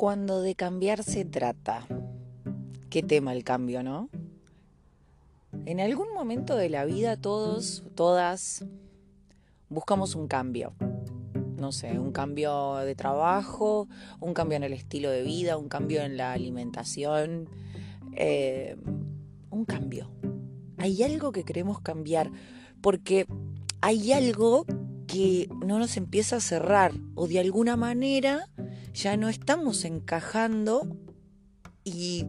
cuando de cambiar se trata. Qué tema el cambio, ¿no? En algún momento de la vida todos, todas, buscamos un cambio. No sé, un cambio de trabajo, un cambio en el estilo de vida, un cambio en la alimentación, eh, un cambio. Hay algo que queremos cambiar porque hay algo que no nos empieza a cerrar o de alguna manera ya no estamos encajando y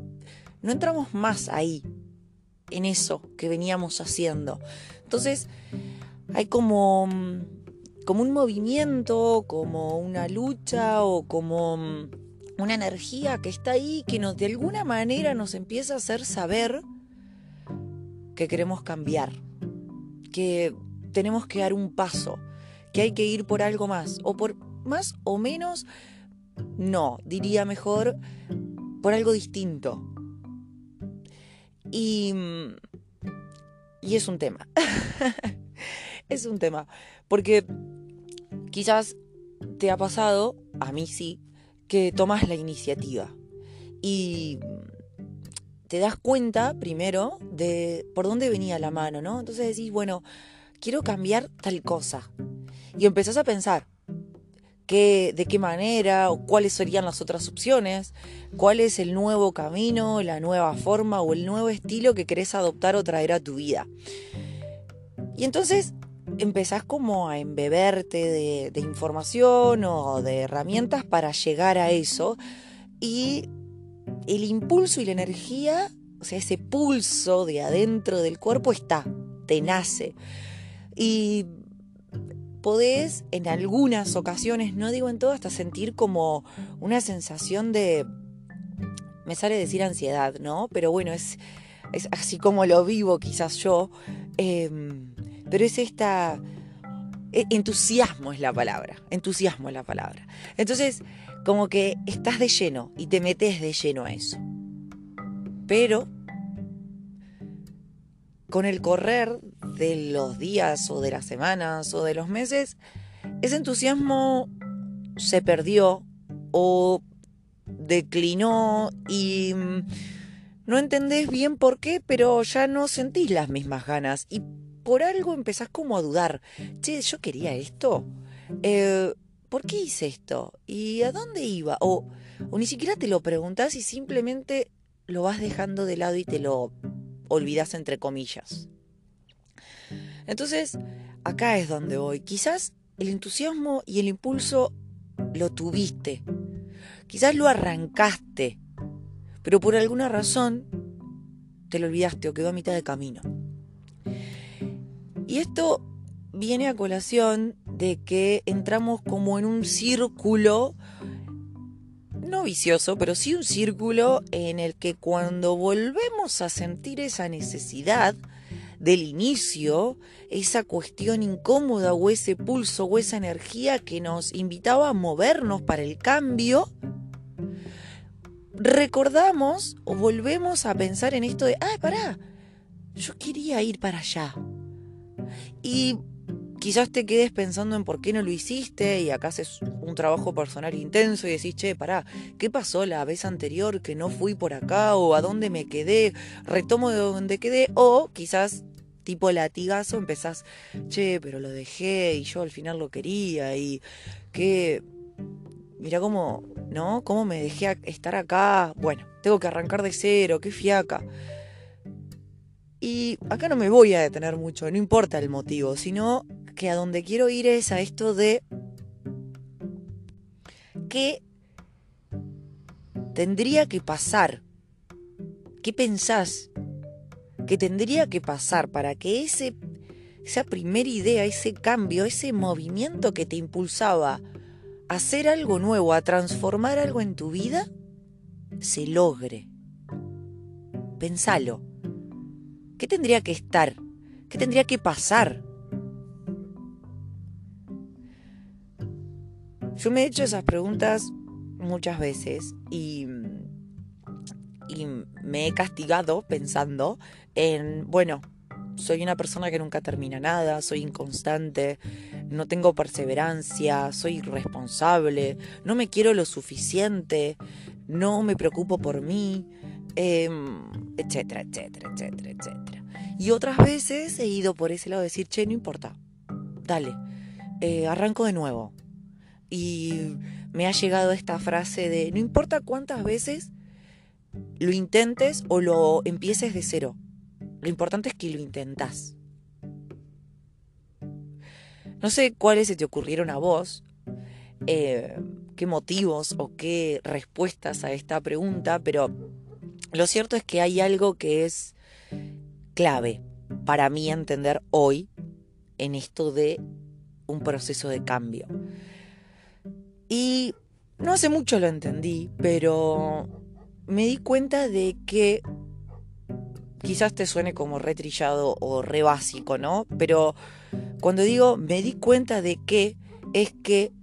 no entramos más ahí, en eso que veníamos haciendo. Entonces, hay como, como un movimiento, como una lucha o como una energía que está ahí que nos, de alguna manera nos empieza a hacer saber que queremos cambiar, que tenemos que dar un paso, que hay que ir por algo más, o por más o menos no, diría mejor por algo distinto. Y, y es un tema. es un tema. Porque quizás te ha pasado, a mí sí, que tomas la iniciativa. Y te das cuenta primero de por dónde venía la mano, ¿no? Entonces decís, bueno, quiero cambiar tal cosa. Y empezás a pensar, de qué manera o cuáles serían las otras opciones, cuál es el nuevo camino, la nueva forma o el nuevo estilo que querés adoptar o traer a tu vida. Y entonces empezás como a embeberte de, información o de herramientas para llegar a eso y el impulso y la energía, o sea, ese pulso de adentro del cuerpo está, te nace. Y podés en algunas ocasiones, no digo en todo, hasta sentir como una sensación de, me sale decir ansiedad, ¿no? Pero bueno, es, es así como lo vivo quizás yo, em, pero es esta... E, entusiasmo es la palabra, entusiasmo es la palabra. Entonces, como que estás de lleno y te metes de lleno a eso. Pero con el correr de los días o de las semanas o de los meses, ese entusiasmo se perdió o declinó y mm, no entendés bien por qué, pero ya no sentís las mismas ganas y por algo empezás como a dudar. Che, yo quería esto. Eh, ¿Por qué hice esto? ¿Y a dónde iba? O, o ni siquiera te lo preguntás y simplemente lo vas dejando de lado y te lo olvidas entre comillas. Entonces, acá es donde voy. Quizás el entusiasmo y el impulso lo tuviste. Quizás lo arrancaste, pero por alguna razón te lo olvidaste o quedó a mitad de camino. Y esto viene a colación de que entramos como en un círculo no vicioso, pero sí un círculo en el que cuando volvemos a sentir esa necesidad del inicio, esa cuestión incómoda o ese pulso o esa energía que nos invitaba a movernos para el cambio, recordamos o volvemos a pensar en esto de, ay, pará, yo quería ir para allá. Y quizás te quedes pensando en por qué no lo hiciste y acá haces un trabajo personal intenso y decís, che, pará, ¿qué pasó la vez anterior que no fui por acá o a dónde me quedé? Retomo de donde quedé o quizás tipo latigazo empezás, che, pero lo dejé y yo al final lo quería y que... Mira cómo, ¿no? Cómo me dejé estar acá. Bueno, tengo que arrancar de cero, qué fiaca. Y acá no me voy a detener mucho, no importa el motivo, sino que a donde quiero ir es a esto de qué tendría que pasar. ¿Qué pensás que tendría que pasar para que ese, esa primera idea, ese cambio, ese movimiento que te impulsaba a hacer algo nuevo, a transformar algo en tu vida, se logre? Pensalo. ¿Qué tendría que estar? ¿Qué tendría que pasar? Yo me he hecho esas preguntas muchas veces y, me he castigado pensando en, bueno, soy una persona que nunca termina nada, soy inconstante, no tengo perseverancia, soy irresponsable, no me quiero lo suficiente, no me preocupo por mí, em, etcétera, etcétera, etcétera, etcétera. Y otras veces he ido por ese lado de decir, che, no importa, dale, eh, arranco de nuevo. Y me ha llegado esta frase de, no importa cuántas veces lo intentes o lo empieces de cero, lo importante es que lo intentás. No sé cuáles se te ocurrieron a vos, eh, qué motivos o qué respuestas a esta pregunta, pero lo cierto es que hay algo que es clave para mí entender hoy en esto de un proceso de cambio. Y no hace mucho lo entendí, pero me di cuenta de que quizás te suene como retrillado o re básico, ¿no? Pero cuando digo me di cuenta de que es que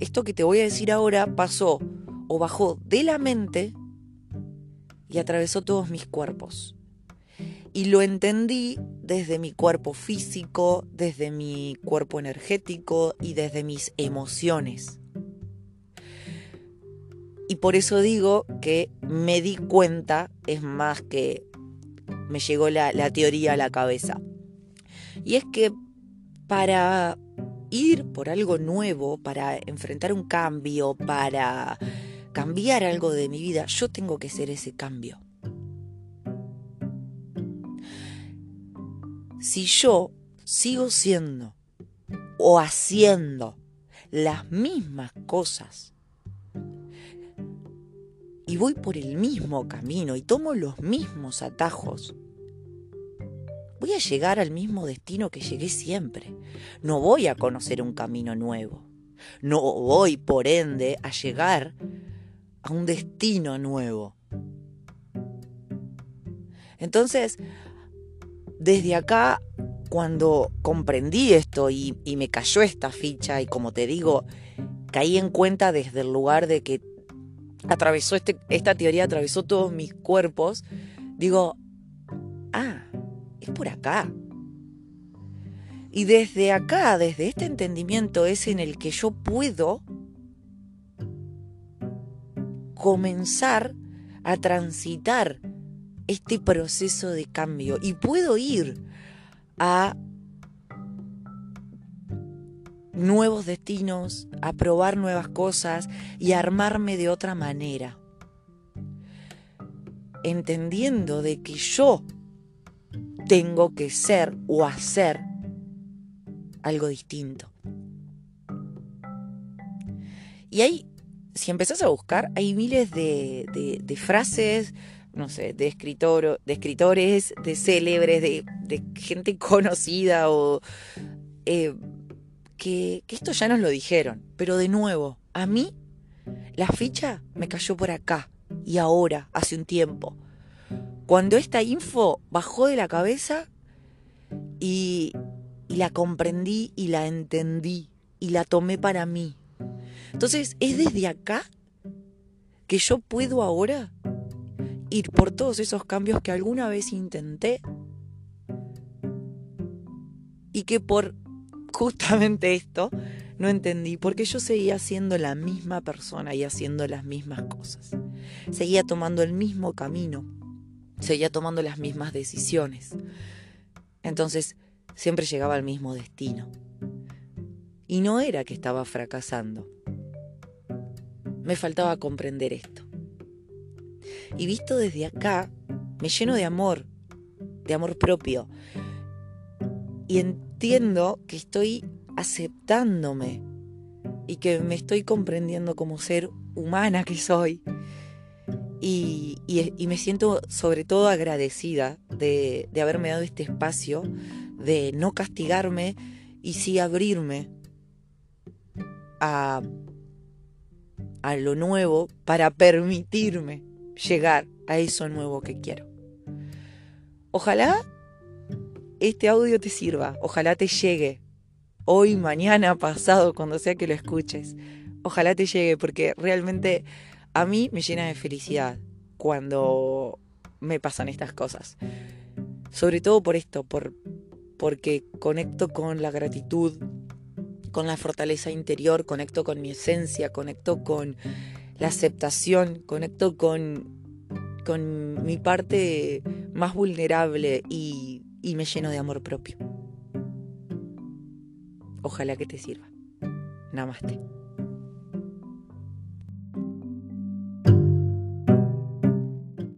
esto que te voy a decir ahora pasó o bajó de la mente y atravesó todos mis cuerpos. Y lo entendí desde mi cuerpo físico, desde mi cuerpo energético y desde mis emociones. Y por eso digo que me di cuenta, es más que me llegó la, la teoría a la cabeza. Y es que para ir por algo nuevo, para enfrentar un cambio, para cambiar algo de mi vida, yo tengo que ser ese cambio. Si yo sigo siendo o haciendo las mismas cosas y voy por el mismo camino y tomo los mismos atajos, voy a llegar al mismo destino que llegué siempre. No voy a conocer un camino nuevo. No voy, por ende, a llegar a un destino nuevo. Entonces, desde acá, cuando comprendí esto y, me cayó esta ficha y como te digo, caí en cuenta desde el lugar de que atravesó este, esta teoría, atravesó todos mis cuerpos, digo, ah, es por acá. Y desde acá, desde este entendimiento es en el que yo puedo comenzar a transitar este proceso de cambio y puedo ir a nuevos destinos, a probar nuevas cosas y armarme de otra manera. Entendiendo de que yo tengo que ser o hacer algo distinto. Y ahí, si empezás a buscar, hay miles de, de frases, no sé, de, escritor, de escritores, de célebres, de, gente conocida o... Eh, que, esto ya nos lo dijeron, pero de nuevo, a mí la ficha me cayó por acá y ahora, hace un tiempo. Cuando esta info bajó de la cabeza y, y la comprendí y la entendí y la tomé para mí. Entonces, es desde acá que yo puedo ahora ir por todos esos cambios que alguna vez intenté y que por justamente esto no entendí, porque yo seguía siendo la misma persona y haciendo las mismas cosas. Seguía tomando el mismo camino, seguía tomando las mismas decisiones. Entonces siempre llegaba al mismo destino. Y no era que estaba fracasando. Me faltaba comprender esto. Y visto desde acá, me lleno de amor, de amor propio. Y entiendo que estoy aceptándome y que me estoy comprendiendo como ser humana que soy. Y, me siento sobre todo agradecida de, de, haberme dado este espacio, de no castigarme y sí abrirme a, a lo nuevo para permitirme llegar a eso nuevo que quiero. Ojalá este audio te sirva, ojalá te llegue. Hoy, mm. mañana, pasado, cuando sea que lo escuches. Ojalá te llegue porque realmente a mí me llena de felicidad cuando me pasan estas cosas. Sobre todo por esto, por, porque conecto con la gratitud, con la fortaleza interior, conecto con mi esencia, conecto con la aceptación, conecto con, con mi parte más vulnerable y y me lleno de amor propio. Ojalá que te sirva. Namaste.